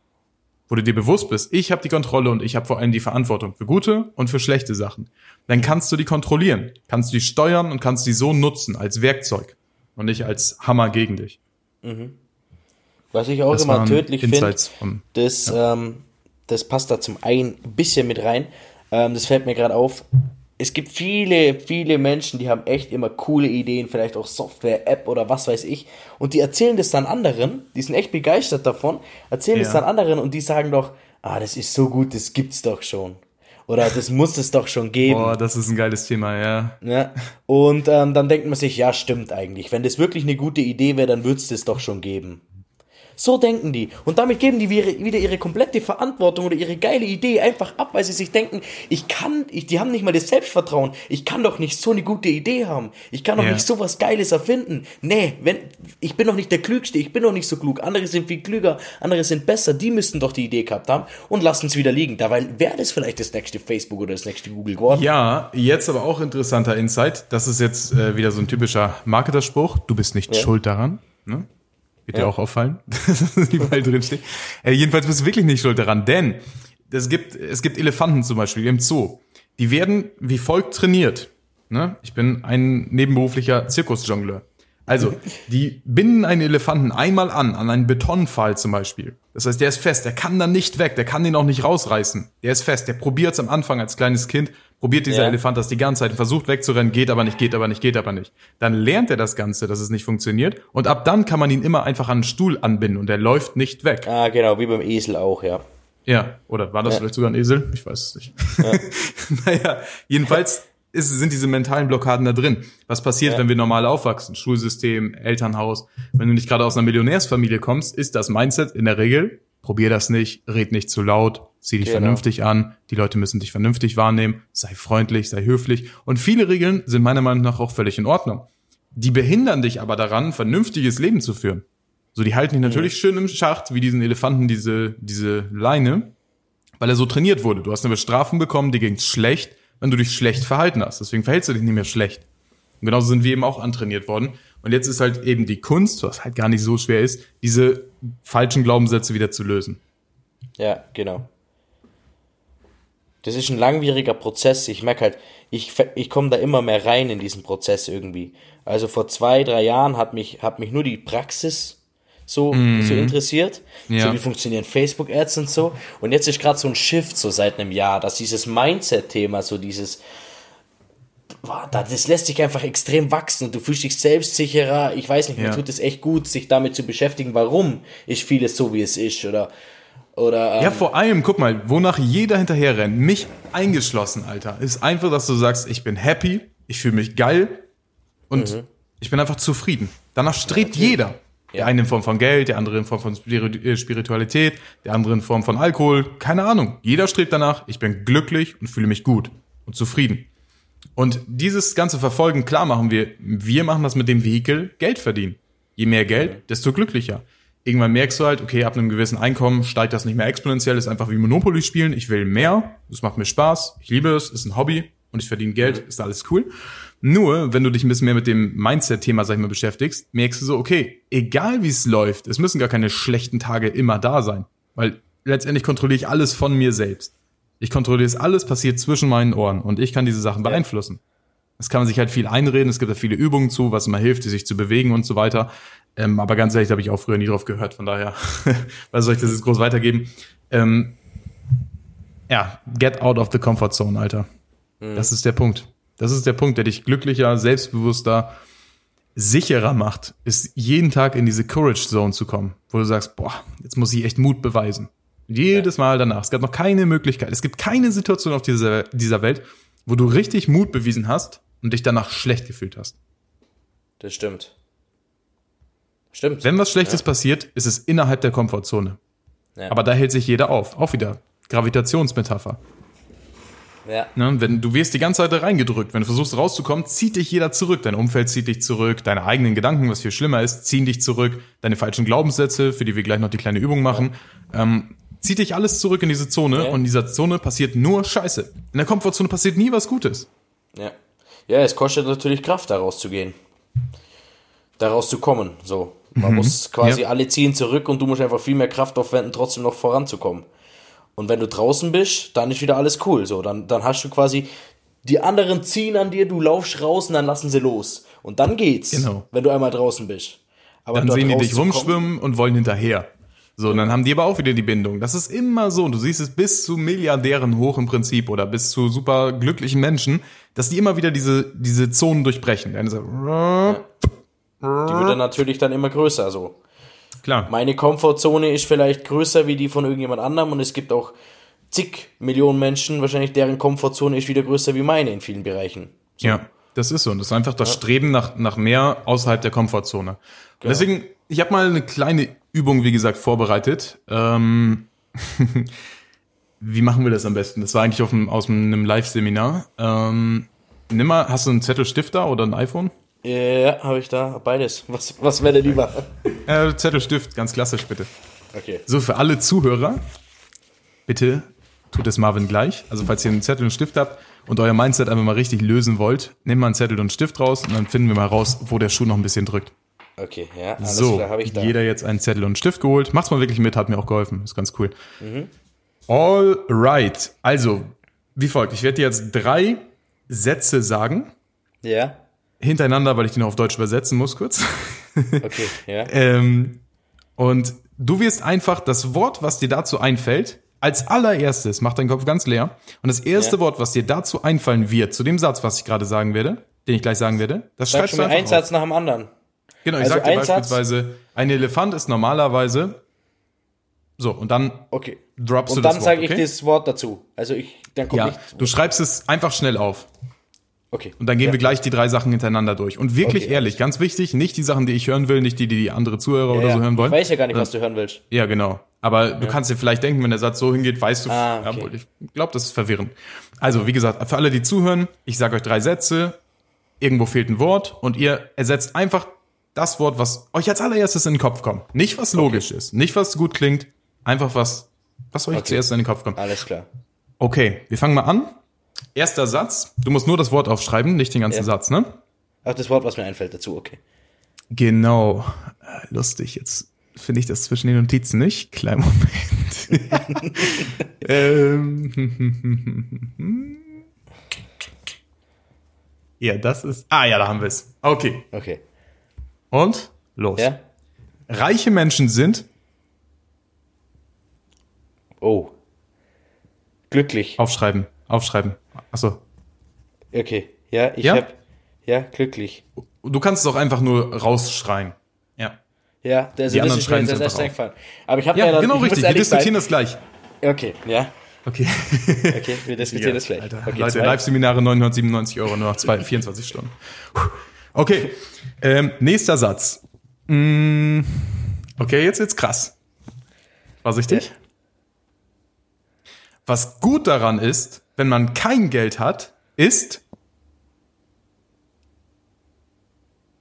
wo du dir bewusst bist, ich habe die Kontrolle und ich habe vor allem die Verantwortung für gute und für schlechte Sachen, dann kannst du die kontrollieren, kannst du die steuern und kannst die so nutzen als Werkzeug und nicht als Hammer gegen dich. Was ich auch Das immer tödlich finde, das, ähm, das passt da zum einen ein bisschen mit rein. Ähm, das fällt mir gerade auf. Es gibt viele, viele Menschen, die haben echt immer coole Ideen, vielleicht auch Software, App oder was weiß ich. Und die erzählen das dann anderen, die sind echt begeistert davon, erzählen Ja. das dann anderen und die sagen doch, ah, das ist so gut, das gibt's doch schon. Oder das muss es doch schon geben. Boah, das ist ein geiles Thema, ja. Ja. Und ähm, dann denkt man sich, ja, stimmt eigentlich. Wenn das wirklich eine gute Idee wäre, dann würde es das doch schon geben. So denken die. Und damit geben die wieder ihre komplette Verantwortung oder ihre geile Idee einfach ab, weil sie sich denken, ich kann, ich, die haben nicht mal das Selbstvertrauen. Ich kann doch nicht so eine gute Idee haben. Ich kann doch Ja. nicht so was Geiles erfinden. Nee, wenn, ich bin doch nicht der Klügste, ich bin doch nicht so klug. Andere sind viel klüger, andere sind besser. Die müssten doch die Idee gehabt haben und lassen es wieder liegen. Dabei wäre das vielleicht das nächste Facebook oder das nächste Google geworden. Ja, jetzt aber auch interessanter Insight. Das ist jetzt äh, wieder so ein typischer Marketerspruch. Du bist nicht Ja. schuld daran. Ne? Wird dir Ja. auch auffallen, dass das überall drin steht. Äh, jedenfalls bist du wirklich nicht schuld daran, denn es gibt, es gibt Elefanten zum Beispiel im Zoo. Die werden wie folgt trainiert. Ne? Ich bin ein nebenberuflicher Zirkusjongleur. Also, die binden einen Elefanten einmal an, an einen Betonpfahl zum Beispiel. Das heißt, der ist fest, der kann dann nicht weg, der kann den auch nicht rausreißen. Der ist fest, der probiert es am Anfang als kleines Kind, probiert dieser Ja. Elefant das die ganze Zeit, versucht wegzurennen, geht aber nicht, geht aber nicht, geht aber nicht. Dann lernt er das Ganze, dass es nicht funktioniert und ab dann kann man ihn immer einfach an einen Stuhl anbinden und der läuft nicht weg. Ah, genau, wie beim Esel auch, ja. Ja, oder war das Ja. vielleicht sogar ein Esel? Ich weiß es nicht. naja, jedenfalls ist, sind diese mentalen Blockaden da drin. Was passiert, Ja. wenn wir normal aufwachsen? Schulsystem, Elternhaus. Wenn du nicht gerade aus einer Millionärsfamilie kommst, ist das Mindset in der Regel, probier das nicht, red nicht zu laut, zieh dich Genau. vernünftig an, die Leute müssen dich vernünftig wahrnehmen, sei freundlich, sei höflich. Und viele Regeln sind meiner Meinung nach auch völlig in Ordnung. Die behindern dich aber daran, ein vernünftiges Leben zu führen. So, die halten dich natürlich schön im Schacht, wie diesen Elefanten, diese, diese Leine, weil er so trainiert wurde. Du hast eine Bestrafung bekommen, dir ging's schlecht, wenn du dich schlecht verhalten hast. Deswegen verhältst du dich nicht mehr schlecht. Und genauso sind wir eben auch antrainiert worden. Und jetzt ist halt eben die Kunst, was halt gar nicht so schwer ist, diese falschen Glaubenssätze wieder zu lösen. Ja, genau. Das ist ein langwieriger Prozess. Ich merke halt, ich, ich komme da immer mehr rein in diesen Prozess irgendwie. Also vor zwei, drei Jahren hat mich, hat mich nur die Praxis so, so interessiert. Ja. So wie funktionieren Facebook-Ads und so. Und jetzt ist gerade so ein Shift so seit einem Jahr, dass dieses Mindset-Thema, so dieses, das lässt sich einfach extrem wachsen und du fühlst dich selbstsicherer. Ich weiß nicht, mir Ja. tut es echt gut, sich damit zu beschäftigen, warum ist vieles so, wie es ist oder, oder, ähm, Ja, vor allem, guck mal, wonach jeder hinterher rennt, mich eingeschlossen, Alter, ist einfach, dass du sagst, ich bin happy, ich fühle mich geil und Mhm. ich bin einfach zufrieden. Danach strebt jeder. Der eine in Form von Geld, der andere in Form von äh, Spiritualität, der andere in Form von Alkohol, keine Ahnung. Jeder strebt danach, ich bin glücklich und fühle mich gut und zufrieden. Und dieses ganze Verfolgen, klar machen wir, wir machen das mit dem Vehikel Geld verdienen. Je mehr Geld, desto glücklicher. Irgendwann merkst du halt, okay, ab einem gewissen Einkommen steigt das nicht mehr exponentiell, ist einfach wie Monopoly spielen. Ich will mehr, es macht mir Spaß, ich liebe es, ist ein Hobby und ich verdiene Geld, ist alles cool. Nur, wenn du dich ein bisschen mehr mit dem Mindset-Thema, sag ich mal, beschäftigst, merkst du so, okay, egal wie es läuft, es müssen gar keine schlechten Tage immer da sein. Weil letztendlich kontrolliere ich alles von mir selbst. Ich kontrolliere es, alles passiert zwischen meinen Ohren und ich kann diese Sachen beeinflussen. Das kann man sich halt viel einreden, es gibt da viele Übungen zu, was immer hilft, sich zu bewegen und so weiter. Ähm, aber ganz ehrlich, da habe ich auch früher nie drauf gehört, von daher, was soll ich das jetzt groß weitergeben? Ähm, ja, get out of the comfort zone, Alter. Das ist der Punkt. Das ist der Punkt, der dich glücklicher, selbstbewusster, sicherer macht, ist jeden Tag in diese Courage Zone zu kommen, wo du sagst, boah, jetzt muss ich echt Mut beweisen. Jedes Mal danach. Es gab noch keine Möglichkeit. Es gibt keine Situation auf dieser, dieser Welt, wo du richtig Mut bewiesen hast und dich danach schlecht gefühlt hast. das stimmt. Stimmt. Wenn was Schlechtes passiert, ist es innerhalb der Komfortzone. Ja. Aber da hält sich jeder auf. Auch wieder Gravitationsmetapher. ja. Ne? Wenn du wirst die ganze Zeit da reingedrückt. Wenn du versuchst rauszukommen, zieht dich jeder zurück. Dein Umfeld zieht dich zurück. Deine eigenen Gedanken, was viel schlimmer ist, ziehen dich zurück. Deine falschen Glaubenssätze, für die wir gleich noch die kleine Übung machen, ähm, zieht dich alles zurück in diese Zone. Ja. Und in dieser Zone passiert nur Scheiße. In der Komfortzone passiert nie was Gutes. Ja. Ja, es kostet natürlich Kraft, da rauszugehen. Da rauszukommen, so. Man muss quasi Mhm. Ja. alle ziehen zurück und du musst einfach viel mehr Kraft aufwenden, trotzdem noch voranzukommen. Und wenn du draußen bist, dann ist wieder alles cool, so. Dann, dann hast du quasi, die anderen ziehen an dir, du laufst raus und dann lassen sie los. Und dann geht's, Genau. wenn du einmal draußen bist. Aber Dann sehen die dich rumschwimmen und wollen hinterher. So, und dann haben die aber auch wieder die Bindung. Das ist immer so. Und du siehst es bis zu Milliardären hoch im Prinzip oder bis zu super glücklichen Menschen, dass die immer wieder diese, diese Zonen durchbrechen. Dann so, Die wird dann natürlich dann immer größer, so. Klar. Meine Komfortzone ist vielleicht größer wie die von irgendjemand anderem und es gibt auch zig Millionen Menschen, wahrscheinlich deren Komfortzone ist wieder größer wie meine in vielen Bereichen. Ja, das ist so. Und das ist einfach das Streben nach, nach mehr außerhalb der Komfortzone. Und deswegen, ich habe mal eine kleine Übung, wie gesagt, vorbereitet. Ähm, wie machen wir das am besten? Das war eigentlich auf einem, aus einem Live-Seminar. Ähm, nimm mal, hast du einen Zettel Stift da oder ein iPhone? Ja, habe ich da beides. Was, was wäre dir lieber? Äh, Zettel Stift, ganz klassisch bitte. Okay. So, für alle Zuhörer, bitte tut es Marvin gleich. Also, falls ihr einen Zettel und einen Stift habt und euer Mindset einfach mal richtig lösen wollt, nehmt mal einen Zettel und einen Stift raus und dann finden wir mal raus, wo der Schuh noch ein bisschen drückt. Okay, ja, alles so, klar, habe ich da. jeder jetzt einen Zettel und einen Stift geholt. Macht's mal wirklich mit, hat mir auch geholfen. Ist ganz cool. Mhm. All right. Also, wie folgt. Ich werde dir jetzt drei Sätze sagen, Ja, hintereinander, weil ich die noch auf Deutsch übersetzen muss, kurz. okay, ja. Ähm, und du wirst einfach das Wort, was dir dazu einfällt, als allererstes, mach deinen Kopf ganz leer. Und das erste Ja. Wort, was dir dazu einfallen wird, zu dem Satz, was ich gerade sagen werde, den ich gleich sagen werde, das Sag schreibst du einfach einen auf. Satz nach dem anderen. Genau, ich Also sag dir ein Satz? beispielsweise, ein Elefant ist normalerweise so, und dann Okay. droppst du Und das dann Wort, sage ich okay? das Wort dazu. Also ich, dann kommt Ja, nicht. du schreibst es einfach schnell auf. Okay. Und dann gehen ja. wir gleich die drei Sachen hintereinander durch. Und wirklich Okay. ehrlich, ganz wichtig, nicht die Sachen, die ich hören will, nicht die, die die andere Zuhörer oder ja, so hören wollen. Ich weiß ja gar nicht, was du hören willst. Ja, genau. Aber du kannst dir vielleicht denken, wenn der Satz so hingeht, weißt du, Ah, okay. ja, ich glaube, das ist verwirrend. Also, wie gesagt, für alle, die zuhören, ich sage euch drei Sätze, irgendwo fehlt ein Wort und ihr ersetzt einfach das Wort, was euch als allererstes in den Kopf kommt. Nicht was logisch ist, nicht was gut klingt, einfach was, was euch Okay. zuerst in den Kopf kommt. Alles klar. Okay, wir fangen mal an. Erster Satz. Du musst nur das Wort aufschreiben, nicht den ganzen Ja. Satz, ne? Ach, das Wort, was mir einfällt dazu, okay. Genau. Äh, Lustig, jetzt finde ich das zwischen den Notizen nicht. Kleinen Moment. ähm, ja, das ist. Ah ja, da haben wir es. Okay. Okay. Und los. Ja? Reiche Menschen sind Oh. Glücklich. aufschreiben, aufschreiben. Achso. Okay. Ja, ich Ja? hab. Ja, glücklich. Du kannst es auch einfach nur rausschreien. Ja. Ja, also Die das ist mir jetzt erst einfach eingefallen. Aber ich habe Ja, ja, dann, genau richtig. Wir diskutieren sein. das gleich. Okay, ja. Okay. Okay, wir diskutieren das gleich. Alter, okay, Leute. Live-Seminare 997 Euro, nur noch zwei, 24 Stunden. Puh. Okay, ähm, nächster Satz. Mm, okay, jetzt wird's krass. Vorsichtig. Ja. Was gut daran ist, wenn man kein Geld hat, ist,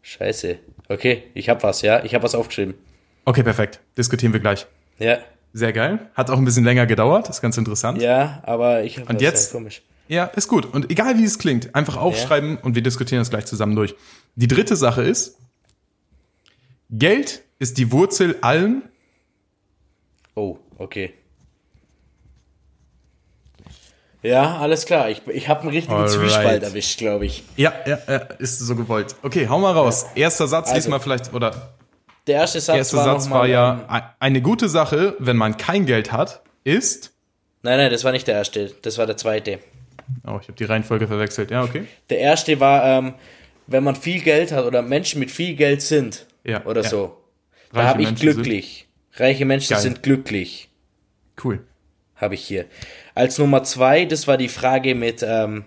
Scheiße. Okay, ich habe was, ja. Ich habe was aufgeschrieben. okay, perfekt, diskutieren wir gleich. Ja. Sehr geil. Hat auch ein bisschen länger gedauert, ist ganz interessant. Ja, aber ich habe Und was, jetzt? Ja, komisch. Ja, ist gut. Und egal wie es klingt, einfach aufschreiben und wir diskutieren das gleich zusammen durch. Die dritte Sache ist, Geld ist die Wurzel allen. Oh, okay. Ja, alles klar. Ich, ich habe einen richtigen Alright. Zwiespalt erwischt, glaube ich. Ja, ja, ja, ist so gewollt. Okay, hau mal raus. Erster Satz, Also, diesmal vielleicht, oder Der erste Satz erster war Satz war ja, eine gute Sache, wenn man kein Geld hat, ist. Nein, nein, das war nicht der erste. Das war der zweite. Oh, ich habe die Reihenfolge verwechselt. Ja, okay. Der erste war, ähm, wenn man viel Geld hat oder Menschen mit viel Geld sind Ja, oder ja. so. Da habe ich Menschen glücklich. Reiche Menschen Geil. sind glücklich. Cool. habe ich hier. Als Nummer zwei, das war die Frage mit, ähm,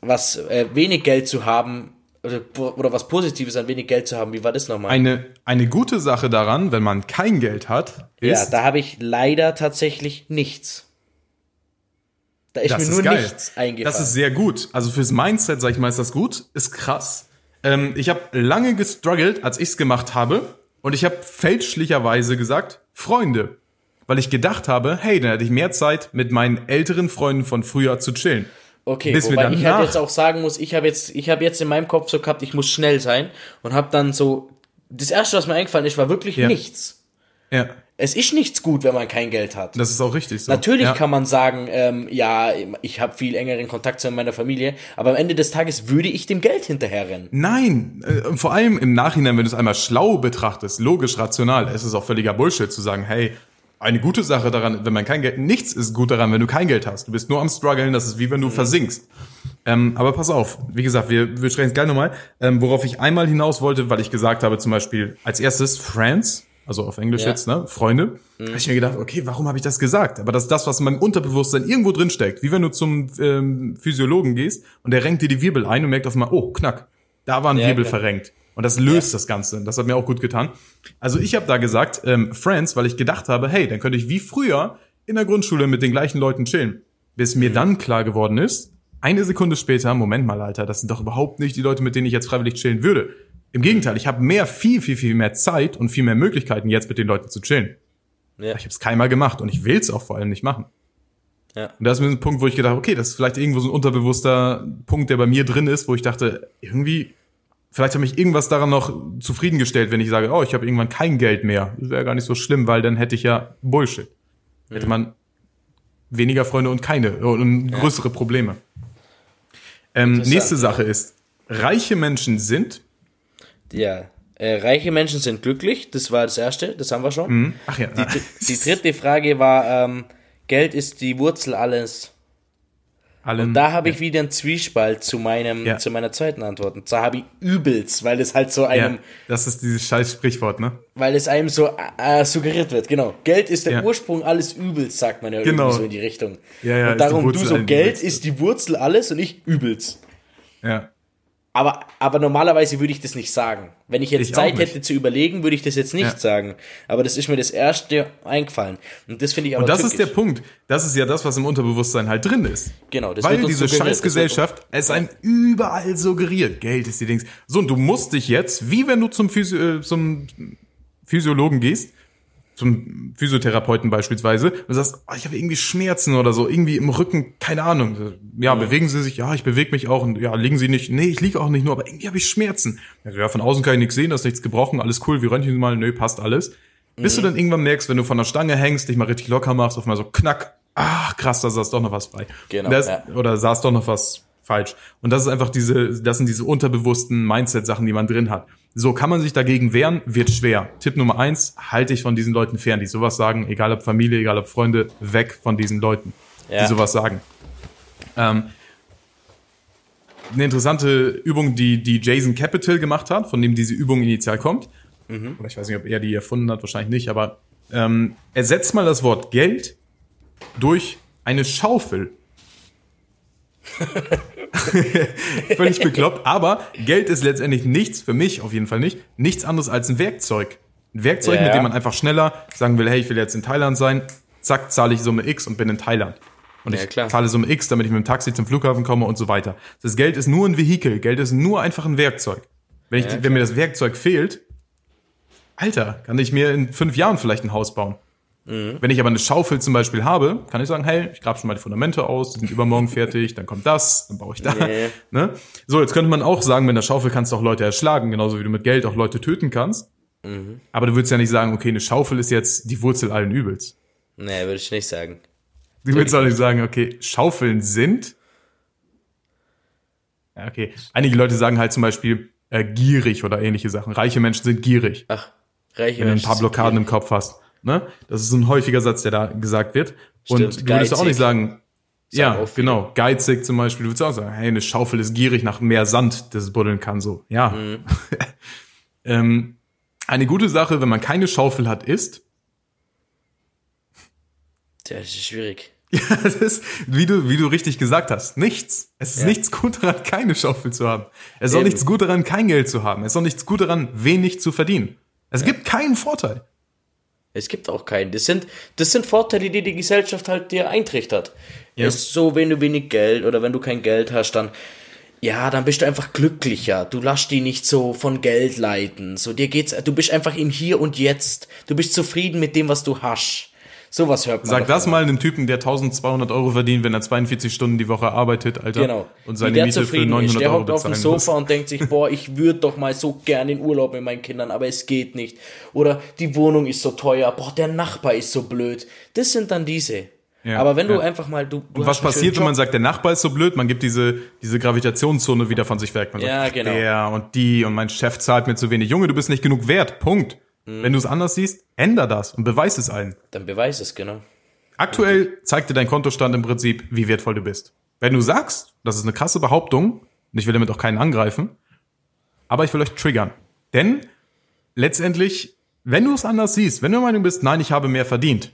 was äh, wenig Geld zu haben oder, oder was Positives an wenig Geld zu haben. Wie war das nochmal? Eine, eine gute Sache daran, wenn man kein Geld hat, ja, ist. da habe ich leider tatsächlich nichts. Da ist Das mir ist nur geil. nichts eingefallen. Das ist sehr gut. Also fürs Mindset, sag ich mal, ist das gut. Ist krass. Ähm, ich habe lange gestruggelt, als ich's gemacht habe. Und ich habe fälschlicherweise gesagt, Freunde. Weil ich gedacht habe, hey, dann hätte ich mehr Zeit, mit meinen älteren Freunden von früher zu chillen. Okay, bis wobei ich halt jetzt auch sagen muss, ich habe jetzt, ich habe jetzt in meinem Kopf so gehabt, ich muss schnell sein und habe dann so, das erste, was mir eingefallen ist, war wirklich Ja. nichts. Ja, Es ist nichts gut, wenn man kein Geld hat. das ist auch richtig so. Natürlich ja. kann man sagen, ähm, ja, ich habe viel engeren Kontakt zu meiner Familie, aber am Ende des Tages würde ich dem Geld hinterherrennen. Nein, äh, vor allem im Nachhinein, wenn du es einmal schlau betrachtest, logisch, rational, es ist auch völliger Bullshit zu sagen, hey, eine gute Sache daran, wenn man kein Geld, nichts ist gut daran, wenn du kein Geld hast. Du bist nur am struggeln, das ist wie wenn du versinkst. Ähm, aber pass auf, wie gesagt, wir, wir sprechen es gleich nochmal. Ähm, worauf ich einmal hinaus wollte, weil ich gesagt habe, zum Beispiel als erstes Friends, also auf Englisch Ja. jetzt, ne, Freunde, habe ich mir gedacht, okay, warum habe ich das gesagt? Aber das ist das, was in meinem Unterbewusstsein irgendwo drin steckt. Wie wenn du zum ähm, Physiologen gehst und der renkt dir die Wirbel ein und merkt auf einmal, oh, knack, da war ein Ja, Wirbel klar. verrenkt. Und das löst das Ganze. Das hat mir auch gut getan. Also ich habe da gesagt, ähm, Friends, weil ich gedacht habe, hey, dann könnte ich wie früher in der Grundschule mit den gleichen Leuten chillen. Bis mir dann klar geworden ist, eine Sekunde später, Moment mal, Alter, das sind doch überhaupt nicht die Leute, mit denen ich jetzt freiwillig chillen würde. Im Gegenteil, ich habe mehr, viel, viel, viel mehr Zeit und viel mehr Möglichkeiten, jetzt mit den Leuten zu chillen. Ja. Ich habe es keinmal gemacht und ich will es auch vor allem nicht machen. Ja. Und das ist ein Punkt, wo ich gedacht, okay, das ist vielleicht irgendwo so ein unterbewusster Punkt, der bei mir drin ist, wo ich dachte, irgendwie, vielleicht hat mich irgendwas daran noch zufriedengestellt, wenn ich sage, oh, ich habe irgendwann kein Geld mehr. Das wäre gar nicht so schlimm, weil dann hätte ich ja Bullshit. Hätte man weniger Freunde und keine und größere Probleme. Ähm, nächste ja. Sache ist, reiche Menschen sind, Ja. Äh, reiche Menschen sind glücklich, das war das erste, das haben wir schon. hm, ach ja, Die, die dritte Frage war, ähm, Geld ist die Wurzel alles. allen, Da habe ich wieder einen Zwiespalt zu meinem, Ja. zu meiner zweiten Antwort. Und zwar habe ich übelst, weil es halt so einem, ja, das ist dieses scheiß Sprichwort, ne? weil es einem so äh, suggeriert wird. Genau. Geld ist der Ja. Ursprung alles Übels, sagt man ja Genau. irgendwie so in die Richtung. Ja, ja, und darum, du so, Geld ist die Wurzel alles und ich Übels. Ja. Aber, aber normalerweise würde ich das nicht sagen. Wenn ich jetzt Ich Zeit hätte zu überlegen, würde ich das jetzt nicht Ja. sagen. Aber das ist mir das erste eingefallen. Und das finde ich aber Und das ist der tückisch. Punkt. Das ist ja das, was im Unterbewusstsein halt drin ist. Genau, das Weil wird diese Scheißgesellschaft es einem überall suggeriert. Geld ist die Dings. So, und du musst dich jetzt, wie wenn du zum, Physio äh, zum Physiologen gehst, zum Physiotherapeuten beispielsweise und sagst, oh, ich habe irgendwie Schmerzen oder so, irgendwie im Rücken, keine Ahnung. Ja, bewegen Sie sich, ja, ich bewege mich auch und ja, liegen Sie nicht, nee, ich liege auch nicht nur, aber irgendwie habe ich Schmerzen. Ja, von außen kann ich nichts sehen, da ist nichts gebrochen, alles cool, wir röntgen mal, nö, passt alles. Bis du dann irgendwann merkst, wenn du von der Stange hängst, dich mal richtig locker machst, auf mal so knack, ach krass, da saß doch noch was frei. Genau, Das, ja. Oder saß doch noch was falsch. Und das ist einfach diese, das sind diese unterbewussten Mindset-Sachen, die man drin hat. So kann man sich dagegen wehren, wird schwer. Tipp Nummer eins, halte dich von diesen Leuten fern, die sowas sagen, egal ob Familie, egal ob Freunde, weg von diesen Leuten, Ja. die sowas sagen. Ähm, eine interessante Übung, die, die Jason Capital gemacht hat, von dem diese Übung initial kommt. Oder ich weiß nicht, ob er die erfunden hat, wahrscheinlich nicht, aber ähm, ersetzt mal das Wort Geld durch eine Schaufel. Völlig bekloppt, aber Geld ist letztendlich nichts, für mich auf jeden Fall nicht, nichts anderes als ein Werkzeug. Ein Werkzeug, Ja. mit dem man einfach schneller sagen will, hey, ich will jetzt in Thailand sein, zack, zahle ich Summe X und bin in Thailand. Und Ja, ich zahle Summe X, damit ich mit dem Taxi zum Flughafen komme und so weiter. Das Geld ist nur ein Vehikel, Geld ist nur einfach ein Werkzeug. Wenn, ich, Ja, wenn mir das Werkzeug fehlt, Alter, kann ich mir in fünf Jahren vielleicht ein Haus bauen. Mhm. Wenn ich aber eine Schaufel zum Beispiel habe, kann ich sagen, hey, ich grab schon mal die Fundamente aus, die sind übermorgen fertig, dann kommt das, dann baue ich da. Nee. Ne? So, jetzt könnte man auch sagen, mit einer Schaufel kannst du auch Leute erschlagen, genauso wie du mit Geld auch Leute töten kannst. Mhm. Aber du würdest ja nicht sagen, okay, eine Schaufel ist jetzt die Wurzel allen Übels. Nee, würde ich nicht sagen. Du würdest auch nicht sagen, okay, Schaufeln sind. Ja, okay. Einige Leute sagen halt zum Beispiel äh, gierig oder ähnliche Sachen. Reiche Menschen sind gierig. Ach, reiche wenn du ein Menschen paar Blockaden im. Kopf hast. Ne? Das ist ein häufiger Satz, der da gesagt wird. Und Stimmt, du würdest auch nicht sagen, ja, auch viele. genau, geizig zum Beispiel. Du würdest auch sagen, hey, eine Schaufel ist gierig nach mehr Sand, das es buddeln kann, so. Ja. Mhm. ähm, eine gute Sache, wenn man keine Schaufel hat, ist, Tja, das ist schwierig. ja, das ist, wie du, wie du richtig gesagt hast, nichts. Es ist Ja. nichts gut daran, keine Schaufel zu haben. Es ist auch nichts gut daran, kein Geld zu haben. Es ist auch nichts gut daran, wenig zu verdienen. Es gibt keinen Vorteil. Es gibt auch keinen. Das sind, das sind Vorteile, die die Gesellschaft halt dir eintrichtert. Ja. Ist so, wenn du wenig Geld oder wenn du kein Geld hast, dann, ja, dann bist du einfach glücklicher. Du lässt dich nicht so von Geld leiten. So, dir geht's, du bist einfach im Hier und Jetzt. Du bist zufrieden mit dem, was du hast. Sowas hört man. Sag das mal einem Typen, der 1200 Euro verdient, wenn er 42 Stunden die Woche arbeitet, Alter. Genau. Und seine Miete für zufrieden 900 ist. Der Euro hockt auf dem Sofa muss. und denkt sich, boah, ich würde doch mal so gern in Urlaub mit meinen Kindern, aber es geht nicht. Oder die Wohnung ist so teuer, boah, der Nachbar ist so blöd. Das sind dann diese. Ja, aber wenn du ja. einfach mal, du, du Und was passiert, wenn man sagt, der Nachbar ist so blöd? Man gibt diese, diese Gravitationszone wieder von sich weg. Man Ja, sagt, genau. Der und die und mein Chef zahlt mir zu wenig. Junge, du bist nicht genug wert. Punkt. Mhm. Wenn du es anders siehst, änder das und beweis es allen. Dann beweis es, genau. Aktuell zeigt dir dein Kontostand im Prinzip, wie wertvoll du bist. Wenn du sagst, das ist eine krasse Behauptung, und ich will damit auch keinen angreifen, aber ich will euch triggern. Denn letztendlich, wenn du es anders siehst, wenn du der Meinung bist, nein, ich habe mehr verdient,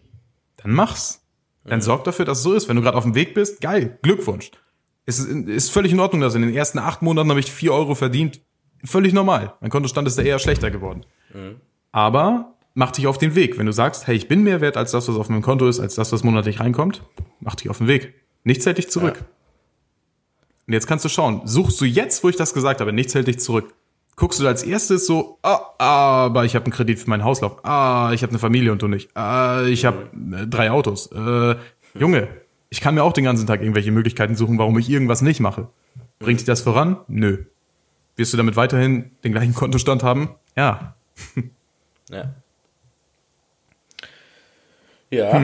dann mach's. Dann sorg dafür, dass es so ist. Wenn du gerade auf dem Weg bist, geil, Glückwunsch. Es ist, ist völlig in Ordnung, dass in den ersten acht Monaten habe ich vier Euro verdient. Völlig normal. Mein Kontostand ist da eher schlechter geworden. Aber mach dich auf den Weg. Wenn du sagst, hey, ich bin mehr wert als das, was auf meinem Konto ist, als das, was monatlich reinkommt, mach dich auf den Weg. Nichts hält dich zurück. Und jetzt kannst du schauen, suchst du jetzt, wo ich das gesagt habe, nichts hält dich zurück. Guckst du als erstes so, ah, aber ich habe einen Kredit für meinen Hauslauf. Ah, ich habe eine Familie und du nicht. Ah, ich habe äh, drei Autos. Äh, Junge, ich kann mir auch den ganzen Tag irgendwelche Möglichkeiten suchen, warum ich irgendwas nicht mache. Bringt dich das voran? Nö. Wirst du damit weiterhin den gleichen Kontostand haben? Ja. Ja. Ja,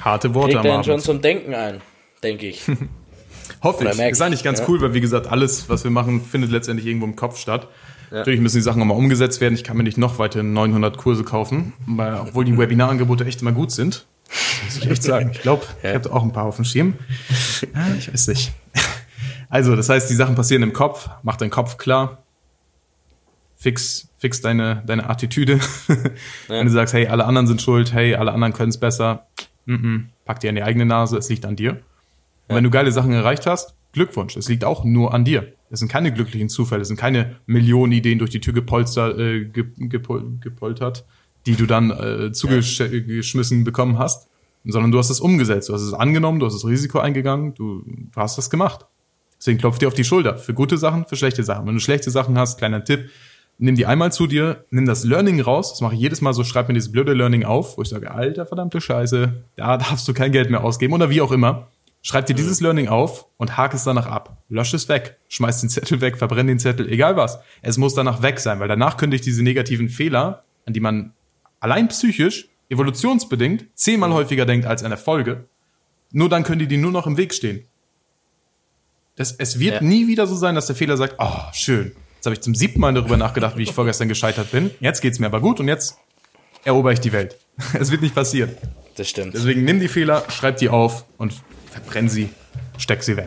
Harte Worte kriegt am schon zum Denken ein, denke ich. Hoffe Oder ich. Ist eigentlich ganz ja. cool, weil wie gesagt, alles, was wir machen, findet letztendlich irgendwo im Kopf statt. Natürlich müssen die Sachen nochmal umgesetzt werden. Ich kann mir nicht noch weitere 900 Kurse kaufen, weil, obwohl die Webinarangebote echt immer gut sind. Das muss ich echt sagen. Ich glaube, ich habe auch ein paar auf dem Schirm. Ja, ich weiß nicht. Also, das heißt, die Sachen passieren im Kopf. Mach deinen Kopf klar. Fix, fix deine, deine Attitüde. Wenn du sagst, hey, alle anderen sind schuld, hey, alle anderen können es besser, mm -mm, pack dir an die eigene Nase, es liegt an dir. Und wenn du geile Sachen erreicht hast, Glückwunsch, es liegt auch nur an dir. Es sind keine glücklichen Zufälle, es sind keine Millionen Ideen durch die Tür gepolstert, äh, ge, gepol, gepoltert, die du dann äh, zugeschmissen bekommen hast, sondern du hast es umgesetzt, du hast es angenommen, du hast das Risiko eingegangen, du, du hast das gemacht. Deswegen klopf dir auf die Schulter. Für gute Sachen, für schlechte Sachen. Wenn du schlechte Sachen hast, kleiner Tipp, nimm die einmal zu dir, nimm das Learning raus, das mache ich jedes Mal so, schreib mir dieses blöde Learning auf, wo ich sage, alter verdammte Scheiße, da darfst du kein Geld mehr ausgeben oder wie auch immer. Schreib dir dieses Learning auf und hake es danach ab. Lösch es weg, schmeiß den Zettel weg, verbrenn den Zettel, egal was. Es muss danach weg sein, weil danach könnte ich diese negativen Fehler, an die man allein psychisch, evolutionsbedingt, zehnmal häufiger denkt als eine Folge, nur dann können die dir nur noch im Weg stehen. Das, es wird Ja. nie wieder so sein, dass der Fehler sagt, oh, schön. Jetzt habe ich zum siebten Mal darüber nachgedacht, wie ich vorgestern gescheitert bin. Jetzt geht's mir aber gut und jetzt erober ich die Welt. Es wird nicht passieren. Das stimmt. Deswegen nimm die Fehler, schreib die auf und verbrenn sie, steck sie weg.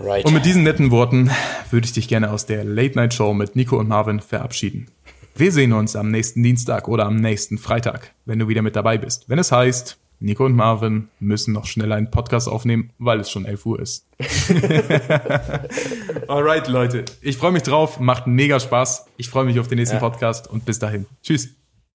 Right. Und mit diesen netten Worten würde ich dich gerne aus der Late Night Show mit Nico und Marvin verabschieden. Wir sehen uns am nächsten Dienstag oder am nächsten Freitag, wenn du wieder mit dabei bist. Wenn es heißt, Nico und Marvin müssen noch schnell einen Podcast aufnehmen, weil es schon 11 Uhr ist. Alright, Leute. Ich freue mich drauf. Macht mega Spaß. Ich freue mich auf den nächsten Ja. Podcast und bis dahin. Tschüss.